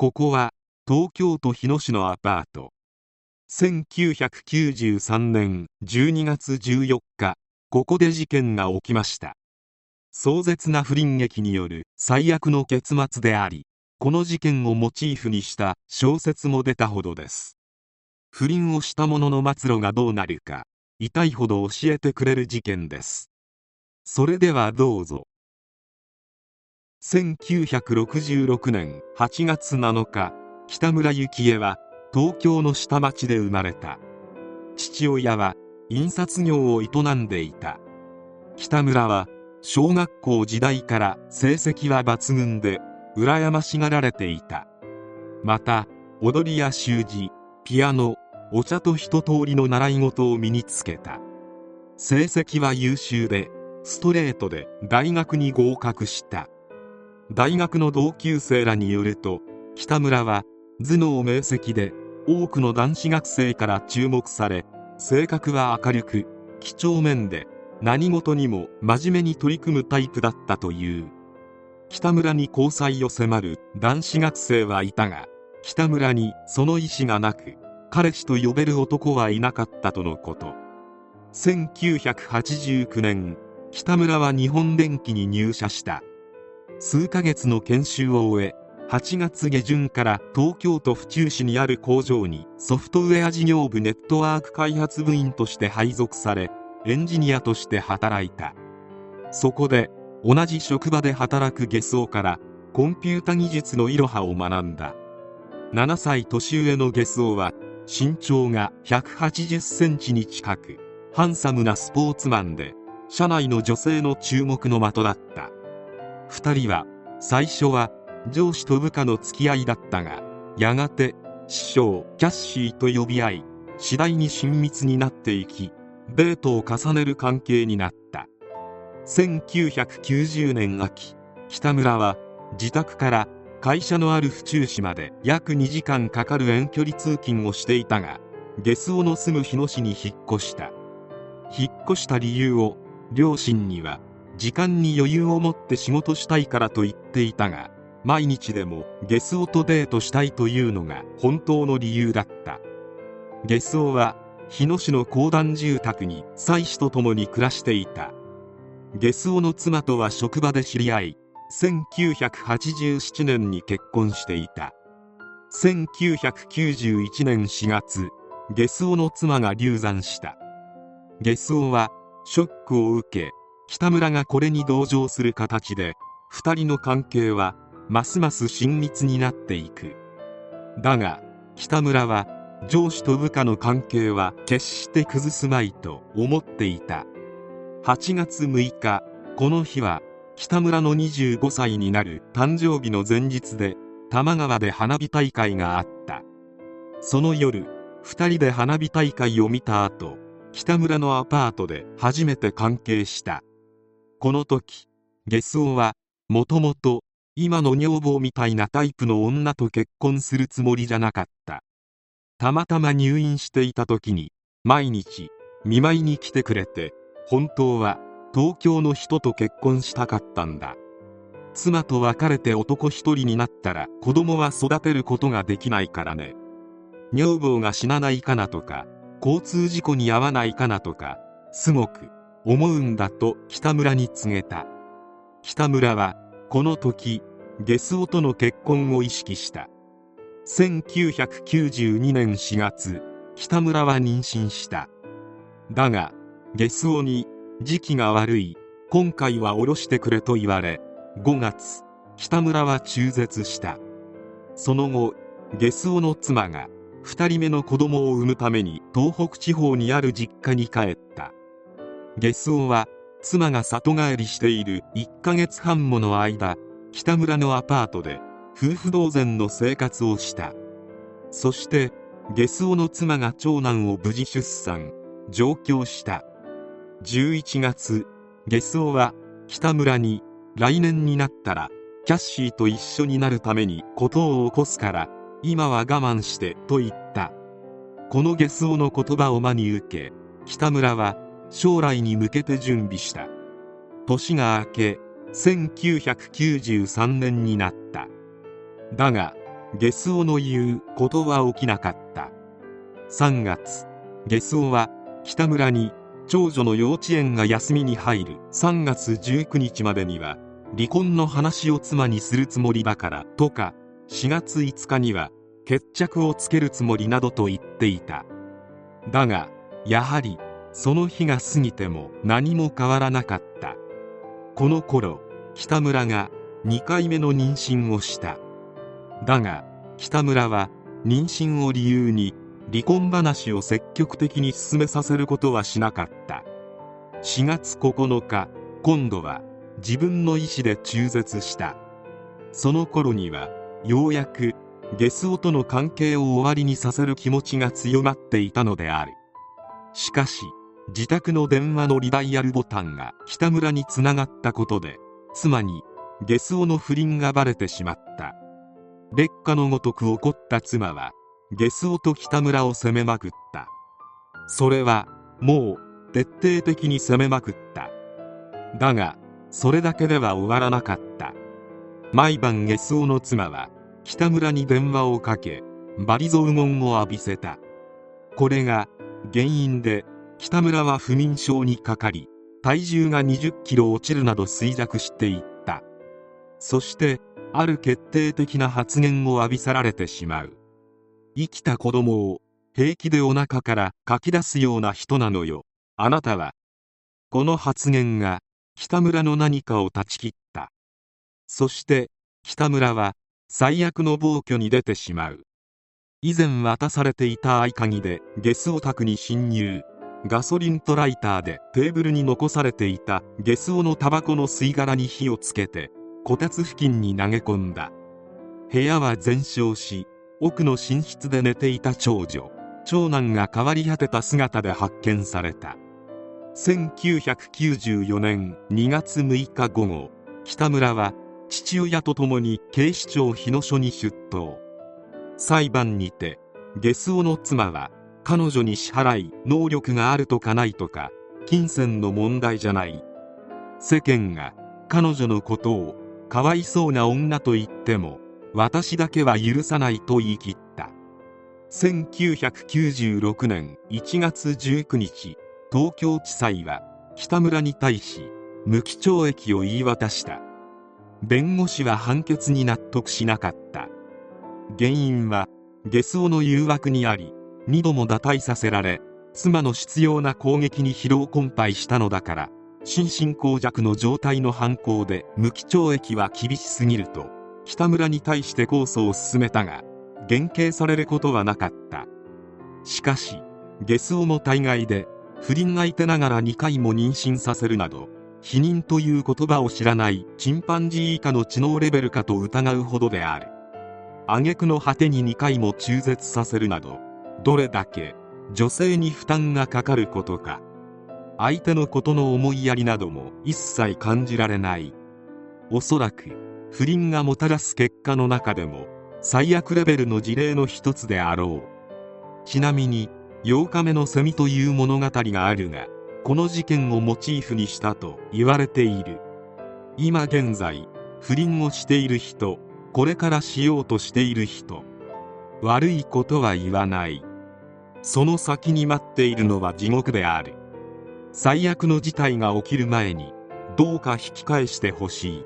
ここは東京都日野市のアパート。1993年12月14日ここで事件が起きました。壮絶な不倫劇による最悪の結末でありこの事件をモチーフにした小説も出たほどです。不倫をした者の末路がどうなるか痛いほど教えてくれる事件です。それではどうぞ。1966年8月7日北村幸恵は東京の下町で生まれた。父親は印刷業を営んでいた。北村は小学校時代から成績は抜群で羨ましがられていた。また踊りや習字ピアノお茶と一通りの習い事を身につけた。成績は優秀でストレートで大学に合格した。大学の同級生らによると北村は頭脳明晰で多くの男子学生から注目され性格は明るく几帳面で何事にも真面目に取り組むタイプだったという。北村に交際を迫る男子学生はいたが北村にその意思がなく彼氏と呼べる男はいなかったとのこと。1989年北村は日本電機に入社した。数ヶ月の研修を終え8月下旬から東京都府中市にある工場にソフトウェア事業部ネットワーク開発部員として配属されエンジニアとして働いた。そこで同じ職場で働く下層からコンピュータ技術のいろはを学んだ。7歳年上の下層は身長が180センチに近くハンサムなスポーツマンで社内の女性の注目の的だった。2人は最初は上司と部下の付き合いだったがやがて師匠キャッシーと呼び合い次第に親密になっていきデートを重ねる関係になった。1990年秋北村は自宅から会社のある府中市まで約2時間かかる遠距離通勤をしていたが下須尾の住む日野市に引っ越した。引っ越した理由を両親には時間に余裕を持って仕事したいからと言っていたが毎日でもゲスオとデートしたいというのが本当の理由だった。ゲスオは日野市の公団住宅に妻子と共に暮らしていた。ゲスオの妻とは職場で知り合い1987年に結婚していた。1991年4月ゲスオの妻が流産した。ゲスオはショックを受け北村がこれに同情する形で2人の関係はますます親密になっていく。だが北村は上司と部下の関係は決して崩すまいと思っていた。8月6日この日は北村の25歳になる誕生日の前日で多摩川で花火大会があった。その夜2人で花火大会を見た後北村のアパートで初めて関係した。この時ゲスオはもともと今の女房みたいなタイプの女と結婚するつもりじゃなかった。たまたま入院していた時に毎日見舞いに来てくれて本当は東京の人と結婚したかったんだ。妻と別れて男一人になったら子供は育てることができないからね。女房が死なないかなとか交通事故に遭わないかなとかすごく思うんだと北村に告げた。北村はこの時ゲスオとの結婚を意識した。1992年4月北村は妊娠した。だがゲスオに時期が悪い。今回は下ろしてくれと言われ5月北村は中絶した。その後ゲスオの妻が2人目の子供を産むために東北地方にある実家に帰った。ゲスオは妻が里帰りしている1ヶ月半もの間北村のアパートで夫婦同然の生活をした。そしてゲスの妻が長男を無事出産上京した。11月ゲスは北村に来年になったらキャッシーと一緒になるために事を起こすから今は我慢してと言った。このゲスの言葉を真に受け北村は将来に向けて準備した。年が明け1993年になった。だがゲスオの言うことは起きなかった。3月ゲスオは北村に長女の幼稚園が休みに入る。3月19日までには離婚の話を妻にするつもりだからとか4月5日には決着をつけるつもりなどと言っていた。だがやはりその日が過ぎても何も変わらなかった。この頃北村が2回目の妊娠をした。だが北村は妊娠を理由に離婚話を積極的に進めさせることはしなかった。4月9日今度は自分の意思で中絶した。その頃にはようやくゲスオとの関係を終わりにさせる気持ちが強まっていたのである。しかし自宅の電話のリダイヤルボタンが北村につながったことで妻にゲスオの不倫がバレてしまった。劣化のごとく怒った妻はゲスオと北村を責めまくった。それはもう徹底的に責めまくった。だがそれだけでは終わらなかった。毎晩ゲスオの妻は北村に電話をかけバリゾウゴンを浴びせた。これが原因で北村は不眠症にかかり体重が20キロ落ちるなど衰弱していった。そしてある決定的な発言を浴びせられてしまう。生きた子供を平気でお腹からかき出すような人なのよ。あなたはこの発言が北村の何かを断ち切った。そして北村は最悪の暴挙に出てしまう。以前渡されていた合鍵でゲスオ宅に侵入。ガソリンとライターでテーブルに残されていたゲスオのタバコの吸い殻に火をつけてこたつ付近に投げ込んだ。部屋は全焼し奥の寝室で寝ていた長女長男が変わり果てた姿で発見された。1994年2月6日午後北村は父親と共に警視庁日野署に出頭。裁判にてゲスオの妻は彼女に支払い能力があるとかないとか金銭の問題じゃない。世間が彼女のことをかわいそうな女と言っても私だけは許さないと言い切った。1996年1月19日東京地裁は北村に対し無期懲役を言い渡した。弁護士は判決に納得しなかった。原因はゲスオの誘惑にあり2度も堕胎させられ妻の執拗な攻撃に疲労困憊したのだから心神耗弱の状態の犯行で無期懲役は厳しすぎると北村に対して控訴を進めたが減刑されることはなかった。しかしゲスオも大概で不倫相手ながら2回も妊娠させるなど否認という言葉を知らないチンパンジー以下の知能レベルかと疑うほどである。挙句の果てに2回も中絶させるなどどれだけ女性に負担がかかることか相手のことの思いやりなども一切感じられない。おそらく不倫がもたらす結果の中でも最悪レベルの事例の一つであろう。ちなみに8日目のセミという物語があるがこの事件をモチーフにしたと言われている。今現在不倫をしている人これからしようとしている人悪いことは言わない。その先に待っているのは地獄である。最悪の事態が起きる前にどうか引き返してほしい。